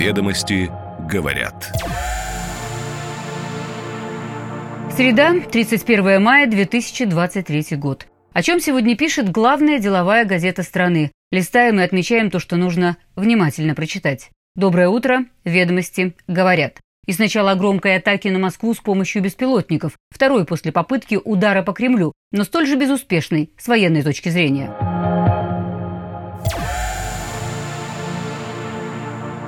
Ведомости говорят. Среда, 31 мая 2023 год. О чем сегодня пишет главная деловая газета страны. Листаем и отмечаем то, что нужно внимательно прочитать. Доброе утро, ведомости говорят. И сначала громкой атаки на Москву с помощью беспилотников, второй после попытки удара по Кремлю, но столь же безуспешной с военной точки зрения.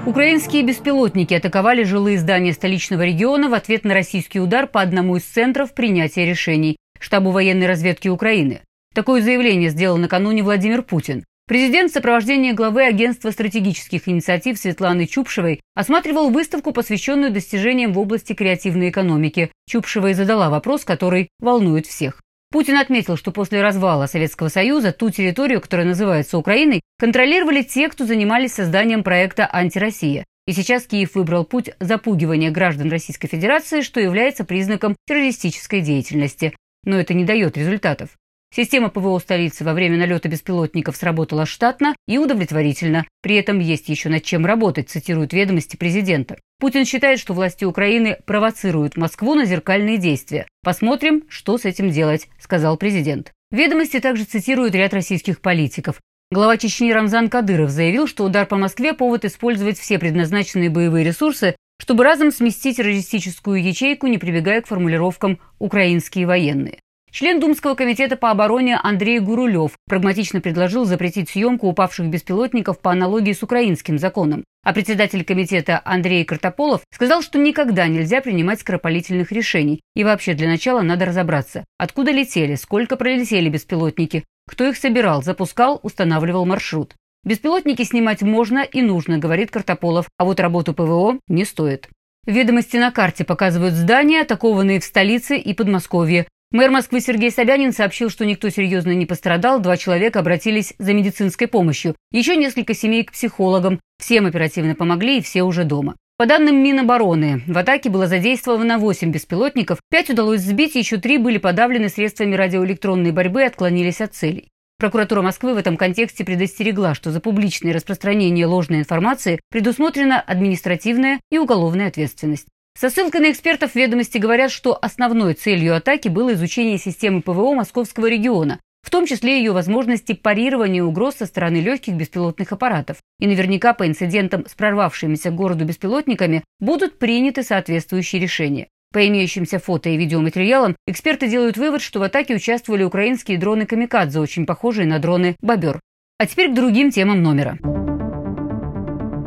Украинские беспилотники атаковали жилые здания столичного региона в ответ на российский удар по одному из центров принятия решений – штабу военной разведки Украины. Такое заявление сделал накануне Владимир Путин. Президент в сопровождении главы Агентства стратегических инициатив Светланы Чупшевой осматривал выставку, посвященную достижениям в области креативной экономики. Чупшева и задала вопрос, который волнует всех. Путин отметил, что после развала Советского Союза ту территорию, которая называется Украиной, контролировали те, кто занимались созданием проекта «Антироссия». И сейчас Киев выбрал путь запугивания граждан Российской Федерации, что является признаком террористической деятельности. Но это не дает результатов. Система ПВО столицы во время налета беспилотников сработала штатно и удовлетворительно. При этом есть еще над чем работать, цитируют ведомости президента. Путин считает, что власти Украины провоцируют Москву на зеркальные действия. Посмотрим, что с этим делать, сказал президент. Ведомости также цитируют ряд российских политиков. Глава Чечни Рамзан Кадыров заявил, что удар по Москве – повод использовать все предназначенные боевые ресурсы, чтобы разом сместить террористическую ячейку, не прибегая к формулировкам «украинские военные». Член Думского комитета по обороне Андрей Гурулев прагматично предложил запретить съемку упавших беспилотников по аналогии с украинским законом. А председатель комитета Андрей Картополов сказал, что никогда нельзя принимать скоропалительных решений. И вообще для начала надо разобраться, откуда летели, сколько пролетели беспилотники, кто их собирал, запускал, устанавливал маршрут. Беспилотники снимать можно и нужно, говорит Картополов, а вот работу ПВО не стоит. Ведомости на карте показывают здания, атакованные в столице и Подмосковье. Мэр Москвы Сергей Собянин сообщил, что никто серьезно не пострадал, два человека обратились за медицинской помощью. Еще несколько семей к психологам. Всем оперативно помогли и все уже дома. По данным Минобороны, в атаке было задействовано 8 беспилотников, 5 удалось сбить, еще 3 были подавлены средствами радиоэлектронной борьбы и отклонились от целей. Прокуратура Москвы в этом контексте предостерегла, что за публичное распространение ложной информации предусмотрена административная и уголовная ответственность. Со ссылкой на экспертов ведомости говорят, что основной целью атаки было изучение системы ПВО московского региона, в том числе ее возможности парирования угроз со стороны легких беспилотных аппаратов. И наверняка по инцидентам с прорвавшимися к городу беспилотниками будут приняты соответствующие решения. По имеющимся фото и видеоматериалам, эксперты делают вывод, что в атаке участвовали украинские дроны «Камикадзе», очень похожие на дроны «Бобер». А теперь к другим темам номера.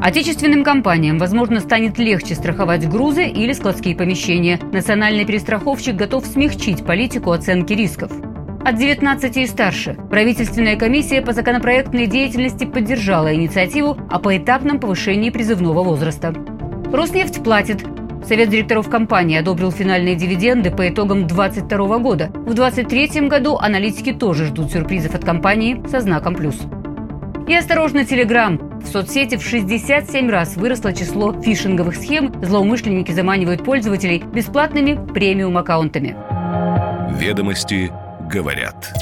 Отечественным компаниям, возможно, станет легче страховать грузы или складские помещения. Национальный перестраховщик готов смягчить политику оценки рисков. От 19 и старше. Правительственная комиссия по законопроектной деятельности поддержала инициативу о поэтапном повышении призывного возраста. Роснефть платит. Совет директоров компании одобрил финальные дивиденды по итогам 2022 года. В 2023 году аналитики тоже ждут сюрпризов от компании со знаком «плюс». И осторожно, Телеграм. В соцсети в 67 раз выросло число фишинговых схем. Злоумышленники заманивают пользователей бесплатными премиум-аккаунтами. Ведомости говорят.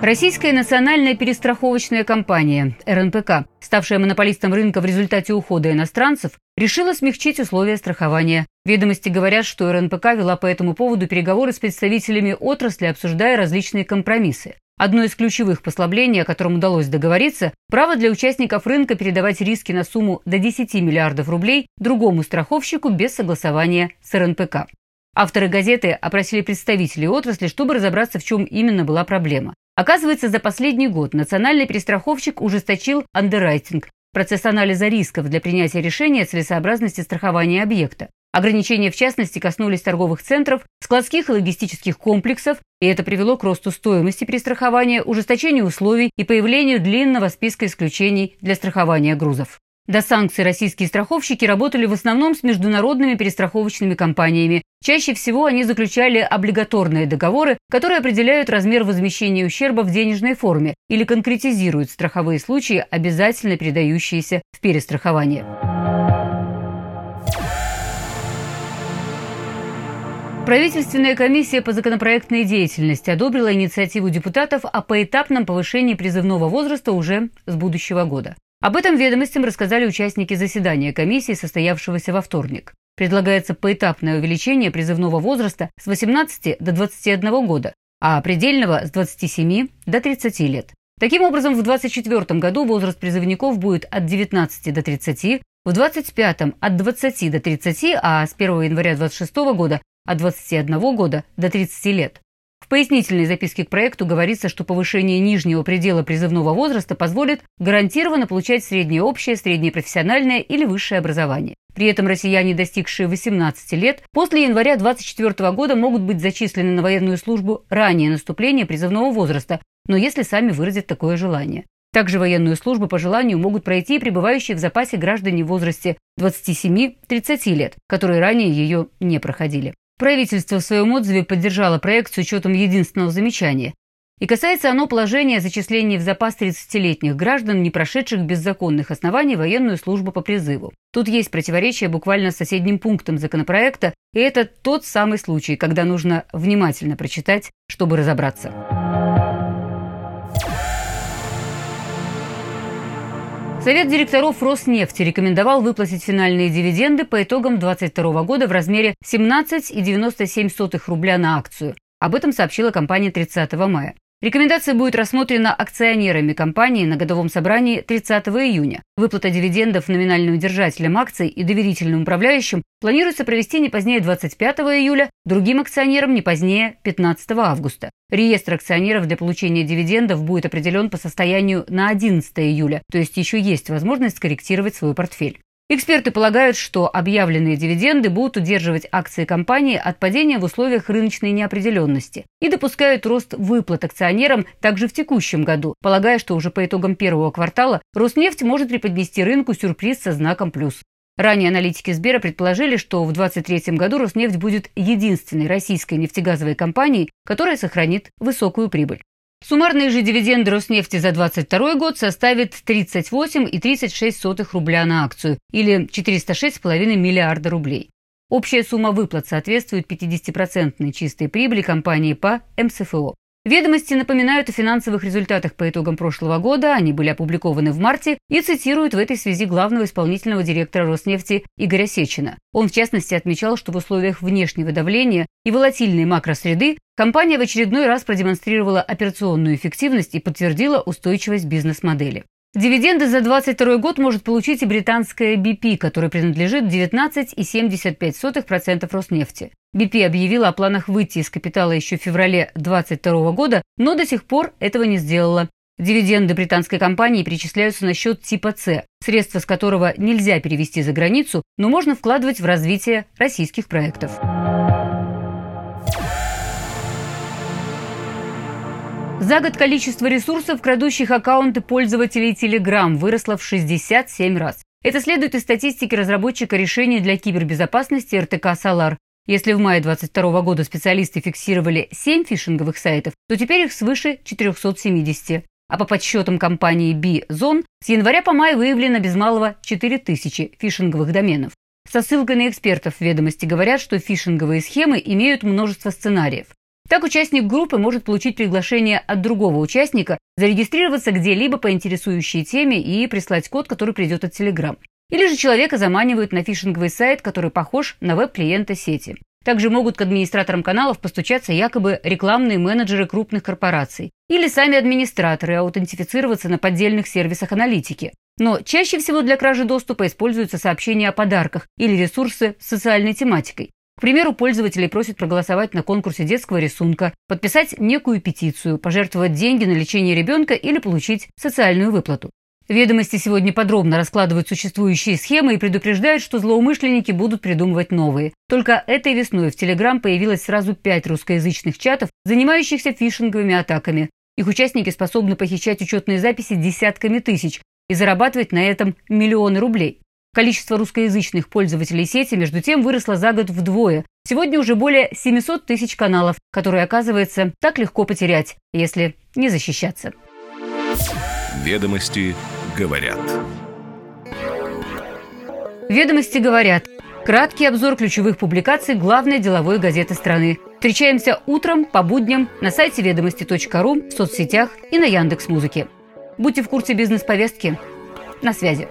Российская национальная перестраховочная компания РНПК, ставшая монополистом рынка в результате ухода иностранцев, решила смягчить условия страхования. Ведомости говорят, что РНПК вела по этому поводу переговоры с представителями отрасли, обсуждая различные компромиссы. Одно из ключевых послаблений, о котором удалось договориться, право для участников рынка передавать риски на сумму до 10 миллиардов рублей другому страховщику без согласования с РНПК. Авторы газеты опросили представителей отрасли, чтобы разобраться, в чем именно была проблема. Оказывается, за последний год национальный перестраховщик ужесточил андеррайтинг, процесс анализа рисков для принятия решения о целесообразности страхования объекта. Ограничения, в частности, коснулись торговых центров, складских и логистических комплексов, и это привело к росту стоимости перестрахования, ужесточению условий и появлению длинного списка исключений для страхования грузов. До санкций российские страховщики работали в основном с международными перестраховочными компаниями. Чаще всего они заключали облигаторные договоры, которые определяют размер возмещения ущерба в денежной форме или конкретизируют страховые случаи, обязательно передающиеся в перестрахование. Правительственная комиссия по законопроектной деятельности одобрила инициативу депутатов о поэтапном повышении призывного возраста уже с будущего года. Об этом ведомостям рассказали участники заседания комиссии, состоявшегося во вторник. Предлагается поэтапное увеличение призывного возраста с 18 до 21 года, а предельного с 27 до 30 лет. Таким образом, в 2024 году возраст призывников будет от 19 до 30, в 2025 от 20 до 30, а с 1 января 2026 года от 21 года до 30 лет. В пояснительной записке к проекту говорится, что повышение нижнего предела призывного возраста позволит гарантированно получать среднее общее, среднее профессиональное или высшее образование. При этом россияне, достигшие 18 лет, после января 2024 года могут быть зачислены на военную службу ранее наступления призывного возраста, но если сами выразят такое желание. Также военную службу по желанию могут пройти и пребывающие в запасе граждане в возрасте 27-30 лет, которые ранее ее не проходили. Правительство в своем отзыве поддержало проект с учетом единственного замечания. И касается оно положения о зачислении в запас 30-летних граждан, не прошедших без законных оснований военную службу по призыву. Тут есть противоречие буквально с соседним пунктом законопроекта, и это тот самый случай, когда нужно внимательно прочитать, чтобы разобраться. Совет директоров Роснефти рекомендовал выплатить финальные дивиденды по итогам 2022 года в размере 17,97 рубля на акцию. Об этом сообщила компания 30 мая. Рекомендация будет рассмотрена акционерами компании на годовом собрании 30 июня. Выплата дивидендов номинальным держателям акций и доверительным управляющим планируется провести не позднее 25 июля, другим акционерам не позднее 15 августа. Реестр акционеров для получения дивидендов будет определен по состоянию на 11 июля, то есть еще есть возможность скорректировать свой портфель. Эксперты полагают, что объявленные дивиденды будут удерживать акции компании от падения в условиях рыночной неопределенности и допускают рост выплат акционерам также в текущем году, полагая, что уже по итогам первого квартала Роснефть может преподнести рынку сюрприз со знаком «плюс». Ранее аналитики Сбера предположили, что в 2023 году Роснефть будет единственной российской нефтегазовой компанией, которая сохранит высокую прибыль. Суммарные же дивиденды Роснефти за 2022 год составят 38,36 рубля на акцию или 406,5 миллиарда рублей. Общая сумма выплат соответствует 50% чистой прибыли компании по МСФО. Ведомости напоминают о финансовых результатах по итогам прошлого года, они были опубликованы в марте и цитируют в этой связи главного исполнительного директора Роснефти Игоря Сечина. Он в частности отмечал, что в условиях внешнего давления и волатильной макросреды компания в очередной раз продемонстрировала операционную эффективность и подтвердила устойчивость бизнес-модели. Дивиденды за 2022 год может получить и британская BP, которой принадлежит 19,75% Роснефти. BP объявила о планах выйти из капитала еще в феврале 2022 года, но до сих пор этого не сделала. Дивиденды британской компании перечисляются на счет типа С, средства с которого нельзя перевести за границу, но можно вкладывать в развитие российских проектов. За год количество ресурсов, крадущих аккаунты пользователей Telegram, выросло в 67 раз. Это следует из статистики разработчика решений для кибербезопасности РТК «Солар». Если в мае 2022 года специалисты фиксировали 7 фишинговых сайтов, то теперь их свыше 470. А по подсчетам компании B-Zone с января по май выявлено без малого 4000 фишинговых доменов. Со ссылкой на экспертов ведомости говорят, что фишинговые схемы имеют множество сценариев. Так участник группы может получить приглашение от другого участника, зарегистрироваться где-либо по интересующей теме и прислать код, который придет от Telegram. Или же человека заманивают на фишинговый сайт, который похож на веб-клиента сети. Также могут к администраторам каналов постучаться якобы рекламные менеджеры крупных корпораций или сами администраторы аутентифицироваться на поддельных сервисах аналитики. Но чаще всего для кражи доступа используются сообщения о подарках или ресурсы с социальной тематикой. К примеру, пользователи просят проголосовать на конкурсе детского рисунка, подписать некую петицию, пожертвовать деньги на лечение ребенка или получить социальную выплату. Ведомости сегодня подробно раскладывают существующие схемы и предупреждают, что злоумышленники будут придумывать новые. Только этой весной в Телеграм появилось сразу пять русскоязычных чатов, занимающихся фишинговыми атаками. Их участники способны похищать учетные записи десятками тысяч и зарабатывать на этом миллионы рублей. Количество русскоязычных пользователей сети, между тем, выросло за год вдвое. Сегодня уже более 700 тысяч каналов, которые, оказывается, так легко потерять, если не защищаться. Ведомости говорят. Ведомости говорят. Краткий обзор ключевых публикаций главной деловой газеты страны. Встречаемся утром по будням на сайте ведомости.ру, в соцсетях и на Яндекс.Музыке. Будьте в курсе бизнес-повестки. На связи.